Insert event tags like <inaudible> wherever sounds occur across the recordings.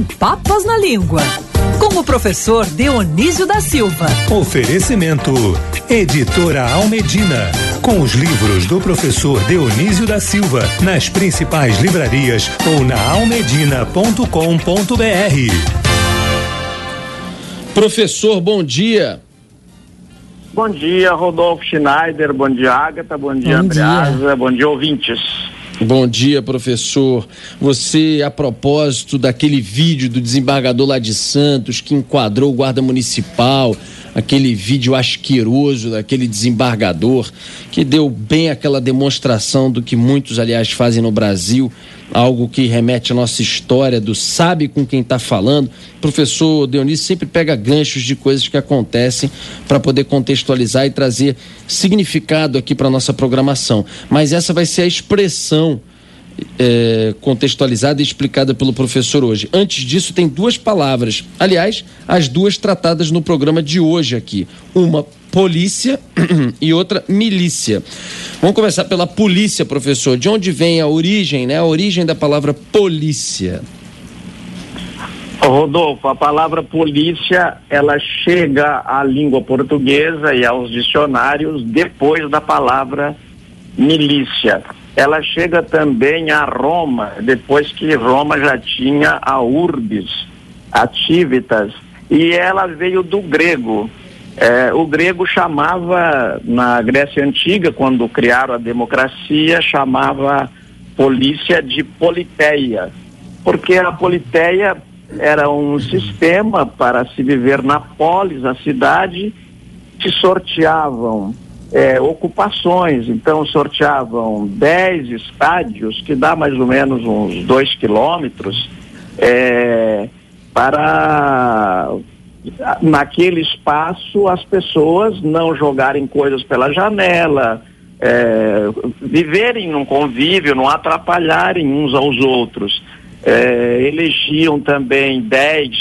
sem papas na língua. Com o professor Dionísio da Silva. Oferecimento: Editora Almedina. Com os livros do professor Dionísio da Silva nas principais livrarias ou na almedina.com.br. Professor, bom dia. Bom dia, Rodolfo Schneider. Bom dia, Agatha. Bom dia, bom Andreasa. Dia. Bom dia, ouvintes. Bom dia, professor. Você, a propósito daquele vídeo do desembargador lá de Santos que enquadrou o guarda municipal, aquele vídeo asqueroso daquele desembargador que deu bem aquela demonstração do que muitos, aliás, fazem no Brasil, algo que remete à nossa história do sabe com quem está falando. O professor Dionísio sempre pega ganchos de coisas que acontecem para poder contextualizar e trazer significado aqui para nossa programação. Mas essa vai ser a expressão é, contextualizada e explicada pelo professor hoje. Antes disso, tem duas palavras. Aliás, as duas tratadas no programa de hoje aqui. Uma polícia <clears throat> e outra milícia. Vamos começar pela polícia, professor. De onde vem a origem, né? A origem da palavra polícia. Rodolfo, a palavra polícia, ela chega à língua portuguesa e aos dicionários depois da palavra milícia. Ela chega também a Roma, depois que Roma já tinha a urbis, ativitas, e ela veio do grego. É, o grego chamava, na Grécia Antiga, quando criaram a democracia, chamava polícia de politeia, porque a politeia era um sistema para se viver na polis, a cidade, que sorteavam é, ocupações, então sorteavam 10 estádios, que dá mais ou menos uns 2 quilômetros, é, para naquele espaço as pessoas não jogarem coisas pela janela, é, viverem num convívio, não atrapalharem uns aos outros. É, elegiam também dez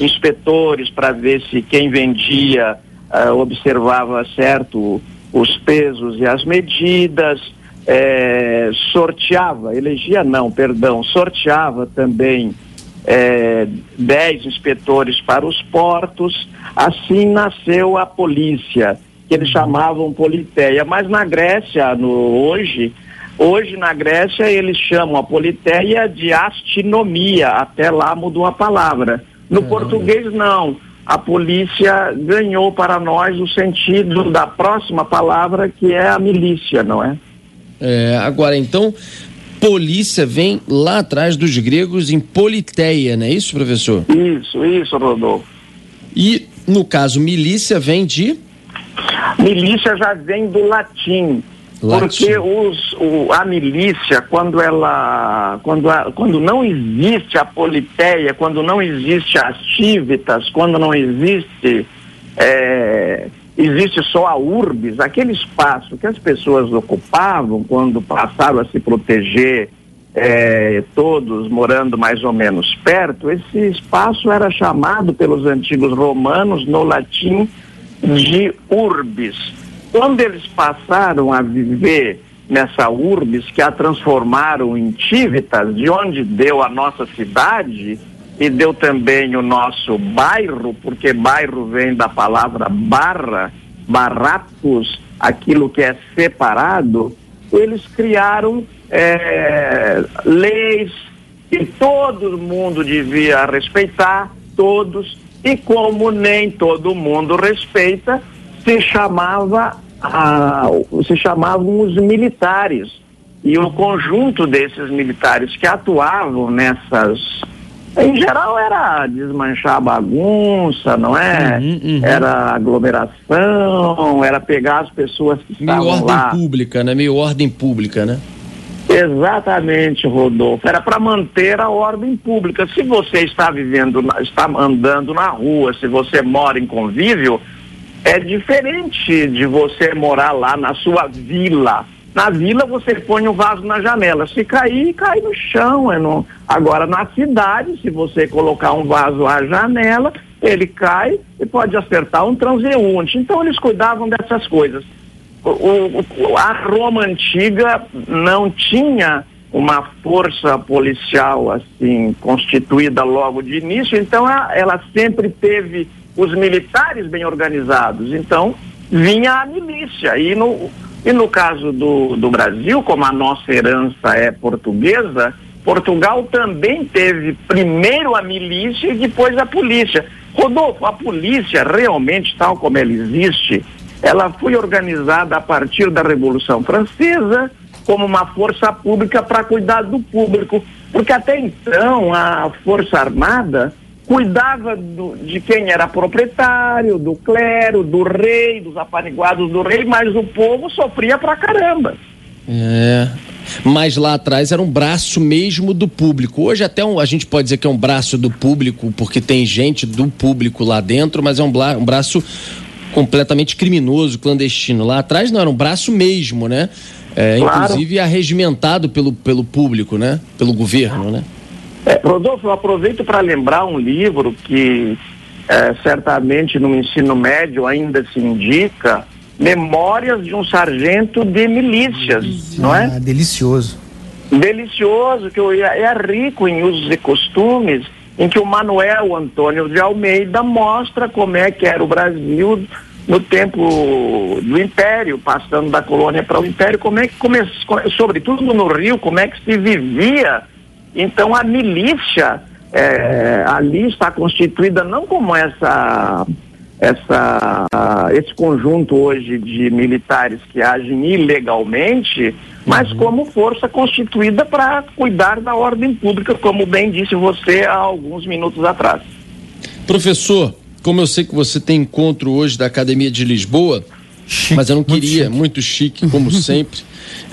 inspetores para ver se quem vendia é, observava certo os pesos e as medidas, é, sorteava, elegia não, perdão, sorteava também é, dez inspetores para os portos, assim nasceu a polícia, que eles chamavam politeia. Mas na Grécia, no, hoje, hoje na Grécia eles chamam a politeia de astinomia, até lá mudou a palavra. No português não. A polícia ganhou para nós o sentido da próxima palavra que é a milícia, não é? É, agora, então, polícia vem lá atrás dos gregos em politeia, não é isso, professor? Isso, isso, Rodolfo. E, no caso, milícia vem de? Milícia já vem do latim. Porque os, o, a milícia, quando ela. Quando, a, quando não existe a politeia, quando não existe as tívitas, quando não existe. É, existe só a urbis, aquele espaço que as pessoas ocupavam quando passaram a se proteger, é, todos morando mais ou menos perto, esse espaço era chamado pelos antigos romanos, no latim, de urbis. Quando eles passaram a viver nessa urbis, que a transformaram em Tívitas, de onde deu a nossa cidade, e deu também o nosso bairro, porque bairro vem da palavra barra, barracos, aquilo que é separado, eles criaram é, leis que todo mundo devia respeitar, todos, e como nem todo mundo respeita, se chamava a, se chamavam os militares. E o conjunto desses militares que atuavam nessas em geral era desmanchar a bagunça, não é? Uhum, uhum. Era aglomeração, era pegar as pessoas que Meio estavam ordem lá. pública, né? Meio ordem pública, né? Exatamente, Rodolfo. Era para manter a ordem pública. Se você está vivendo, está andando na rua, se você mora em convívio, é diferente de você morar lá na sua vila na vila você põe um vaso na janela. Se cair, cai no chão. É no... Agora na cidade, se você colocar um vaso à janela, ele cai e pode acertar um transeunte. Então eles cuidavam dessas coisas. O, o, a Roma antiga não tinha uma força policial assim constituída logo de início, então ela sempre teve os militares bem organizados. Então vinha a milícia e no e no caso do, do Brasil, como a nossa herança é portuguesa, Portugal também teve primeiro a milícia e depois a polícia. Rodolfo, a polícia realmente, tal como ela existe, ela foi organizada a partir da Revolução Francesa como uma força pública para cuidar do público, porque até então a Força Armada cuidava do, de quem era proprietário, do clero, do rei, dos apaniguados do rei, mas o povo sofria pra caramba. É, mas lá atrás era um braço mesmo do público. Hoje até um, a gente pode dizer que é um braço do público, porque tem gente do público lá dentro, mas é um, um braço completamente criminoso, clandestino. Lá atrás não, era um braço mesmo, né? É, claro. Inclusive arregimentado pelo, pelo público, né? Pelo governo, né? É, Rodolfo, eu aproveito para lembrar um livro que é, certamente no ensino médio ainda se indica, Memórias de um Sargento de Milícias, não é? Ah, delicioso. Delicioso, que é rico em usos e costumes, em que o Manuel Antônio de Almeida mostra como é que era o Brasil no tempo do Império, passando da colônia para o Império, como é que começou, sobretudo no Rio, como é que se vivia. Então a milícia é, ali está constituída não como essa essa, esse conjunto hoje de militares que agem ilegalmente, mas uhum. como força constituída para cuidar da ordem pública, como bem disse você há alguns minutos atrás. Professor, como eu sei que você tem encontro hoje da Academia de Lisboa, chique, mas eu não queria, muito chique, muito chique <laughs> como sempre,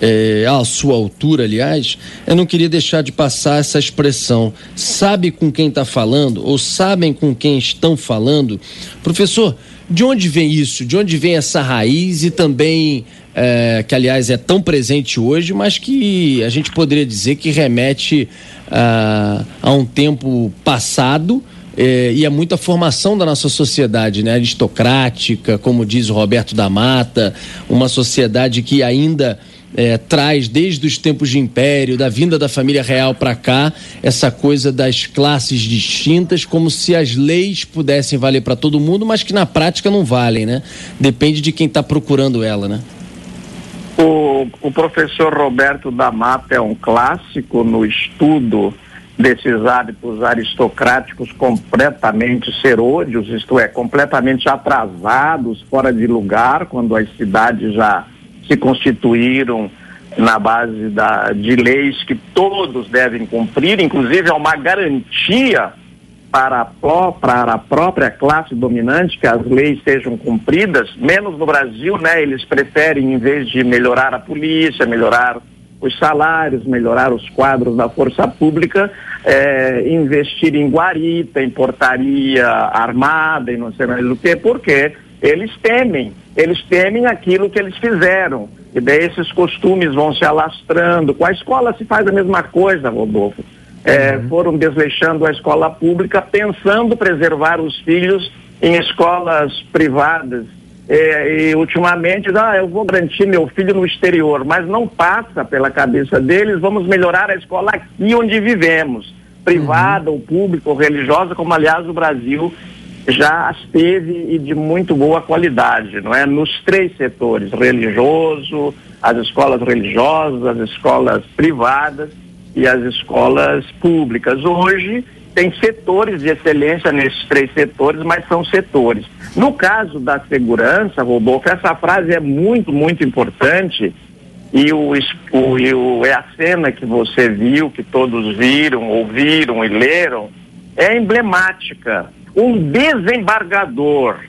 é, à sua altura, aliás, eu não queria deixar de passar essa expressão. Sabe com quem está falando, ou sabem com quem estão falando? Professor, de onde vem isso? De onde vem essa raiz e também, é, que aliás é tão presente hoje, mas que a gente poderia dizer que remete a, a um tempo passado? É, e é muita formação da nossa sociedade, né? Aristocrática, como diz o Roberto da Mata, uma sociedade que ainda é, traz desde os tempos de império, da vinda da família real para cá, essa coisa das classes distintas, como se as leis pudessem valer para todo mundo, mas que na prática não valem, né? Depende de quem está procurando ela, né? O, o professor Roberto da Mata é um clássico no estudo desses hábitos aristocráticos completamente serôdios, isto é, completamente atrasados, fora de lugar, quando as cidades já se constituíram na base da, de leis que todos devem cumprir, inclusive é uma garantia para a, para a própria classe dominante que as leis sejam cumpridas, menos no Brasil, né? Eles preferem, em vez de melhorar a polícia, melhorar os salários, melhorar os quadros da força pública, é, investir em guarita, em portaria armada e não sei mais o que, porque eles temem, eles temem aquilo que eles fizeram. E daí esses costumes vão se alastrando. Com a escola se faz a mesma coisa, Rodolfo. É, uhum. Foram desleixando a escola pública, pensando preservar os filhos em escolas privadas é, e ultimamente, ah, eu vou garantir meu filho no exterior, mas não passa pela cabeça deles, vamos melhorar a escola aqui onde vivemos, privada, uhum. ou pública, ou religiosa, como aliás o Brasil já as teve e de muito boa qualidade, não é? Nos três setores, religioso, as escolas religiosas, as escolas privadas e as escolas públicas. Hoje tem setores de excelência nesses três setores, mas são setores. No caso da segurança, Rodolfo, essa frase é muito, muito importante e, o, o, e o, é a cena que você viu, que todos viram, ouviram e leram, é emblemática. Um desembargador,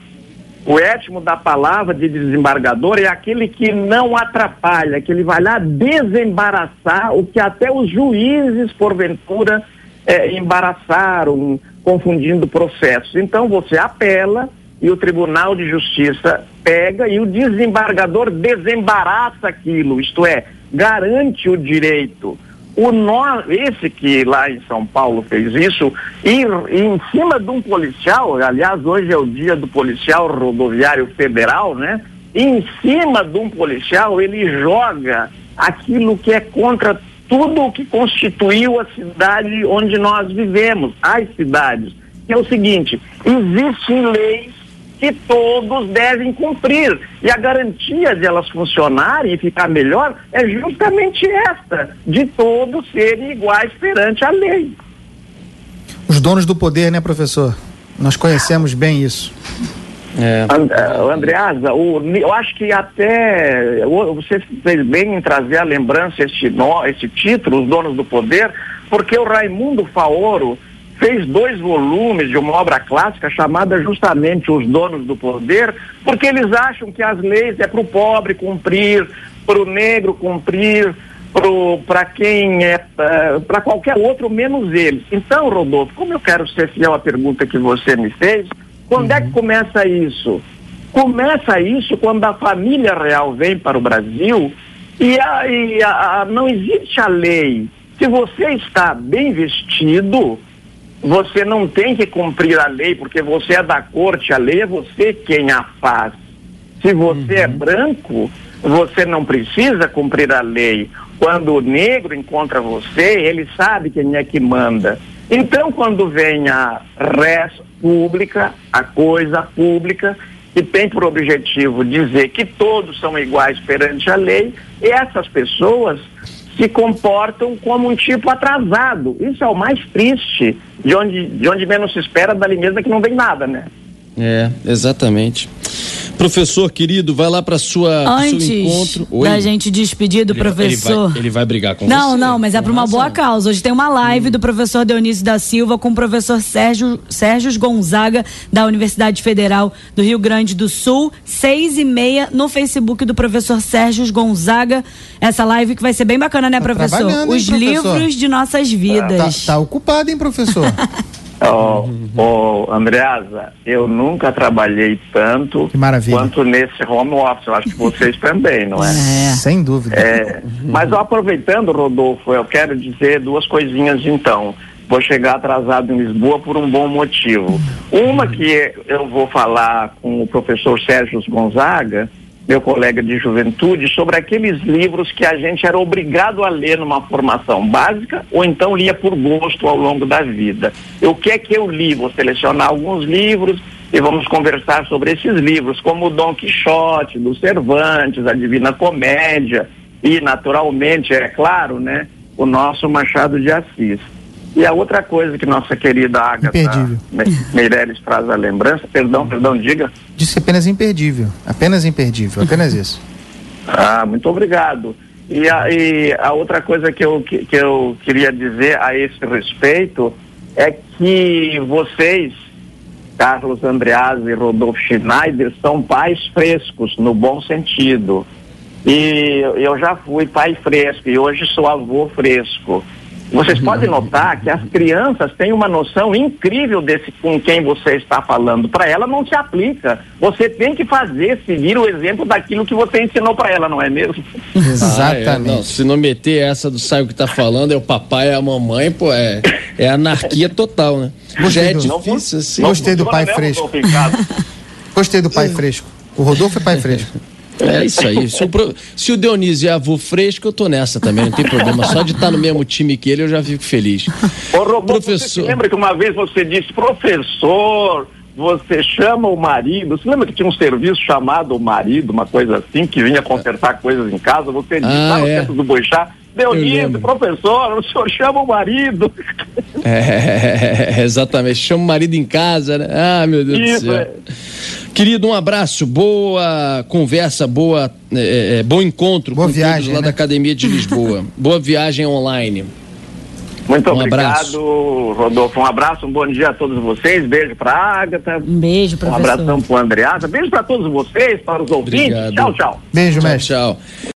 o étimo da palavra de desembargador é aquele que não atrapalha, que ele vai lá desembaraçar o que até os juízes, porventura, é, embaraçaram, confundindo processos. Então você apela e o Tribunal de Justiça pega e o desembargador desembaraça aquilo, isto é, garante o direito. O nó, esse que lá em São Paulo fez isso, em cima de um policial, aliás, hoje é o dia do policial rodoviário federal, né? Em cima de um policial, ele joga aquilo que é contra tudo o que constituiu a cidade onde nós vivemos, as cidades. Que é o seguinte: existem leis que todos devem cumprir. E a garantia de elas funcionarem e ficar melhor é justamente esta, de todos serem iguais perante a lei. Os donos do poder, né, professor? Nós conhecemos bem isso. É. And, Andreasa, o, eu acho que até você fez bem em trazer a lembrança este, esse título, Os Donos do Poder, porque o Raimundo Faoro fez dois volumes de uma obra clássica chamada justamente Os Donos do Poder, porque eles acham que as leis é para o pobre cumprir, para o negro cumprir, para quem é, para qualquer outro menos eles. Então, Rodolfo, como eu quero ser fiel à pergunta que você me fez, quando uhum. é que começa isso? Começa isso quando a família real vem para o Brasil e, a, e a, não existe a lei. Se você está bem vestido, você não tem que cumprir a lei, porque você é da corte, a lei é você quem a faz. Se você é uhum. é branco, você não precisa cumprir a lei. Quando o negro encontra você, ele sabe quem é que manda. Então, quando vem a res pública, a coisa pública, que tem por objetivo dizer que todos são iguais perante a lei, essas pessoas se comportam como um tipo atrasado. Isso é o mais triste, de onde, de onde menos se espera, dali mesmo que não vem nada, né? É, exatamente. Professor querido, vai lá para sua Antes seu encontro. Oi? da gente despedir do ele, professor. Ele vai, ele vai, brigar com não, você. Não, não, mas é para uma boa causa. Hoje tem uma live hum. do professor Dionísio da Silva com o professor Sérgio, Sérgio Gonzaga, da Universidade Federal do Rio Grande do Sul, seis e meia no Facebook do professor Sérgio Gonzaga. Essa live que vai ser bem bacana, né, tá professor? Os hein, professor? livros de nossas vidas. Tá, tá ocupado, hein, professor? <laughs> Oh, oh, Andreasa, eu nunca trabalhei tanto quanto nesse home office. Eu acho que vocês <laughs> também, não é? é. Sem dúvida. É, mas aproveitando, Rodolfo, eu quero dizer duas coisinhas então. Vou chegar atrasado em Lisboa por um bom motivo. Uma que eu vou falar com o professor Sérgio Gonzaga, meu colega de juventude, sobre aqueles livros que a gente era obrigado a ler numa formação básica ou então lia por gosto ao longo da vida. O que é que eu li? Vou selecionar alguns livros e vamos conversar sobre esses livros, como o Dom Quixote, do Cervantes, a Divina Comédia e, naturalmente, é claro, né, o nosso Machado de Assis. E a outra coisa que nossa querida Agatha Meirelles traz a lembrança, perdão, perdão, diga. Disse apenas imperdível, apenas imperdível, apenas isso. Ah, muito obrigado. E a, e a outra coisa que eu, que, que eu queria dizer a esse respeito é que vocês, Carlos Andreas e Rodolfo Schneider, são pais frescos, no bom sentido. E eu já fui pai fresco e hoje sou avô fresco. Vocês podem notar que as crianças têm uma noção incrível desse com quem você está falando. Para ela não se aplica. Você tem que fazer, seguir o exemplo daquilo que você ensinou para ela, não é mesmo? Exatamente. Ah, é, não, se não meter essa do sai o que está falando, é o papai e a mamãe, pô, é, é anarquia total, né? Gostei Já é do, difícil assim. Gostei do pai fresco. Gostei do pai fresco. O Rodolfo é pai fresco. É isso aí. Se o, se o Dionísio é avô fresco, eu tô nessa também, não tem problema. Só de estar no mesmo time que ele, eu já fico feliz. Ô, Robô, professor... você lembra que uma vez você disse, professor, você chama o marido. Você lembra que tinha um serviço chamado o marido, uma coisa assim, que vinha consertar coisas em casa? Você disse ah, lá no é. centro do Boixá, Dionísio, professor, o senhor chama o marido. É, <laughs> exatamente, chama o marido em casa, né? Ah, meu Deus Isso, do céu. É. Querido, um abraço, boa conversa, boa, é, é, bom encontro boa com viagem, todos lá né? da Academia de Lisboa. <laughs> boa viagem online. Muito um obrigado, abraço. Rodolfo. Um abraço, um bom dia a todos vocês. Beijo para a Agatha. Um beijo, professor. Um abração para o Andreasa. Beijo para todos vocês, para os ouvintes. Obrigado. Tchau, tchau. Beijo, mestre. tchau.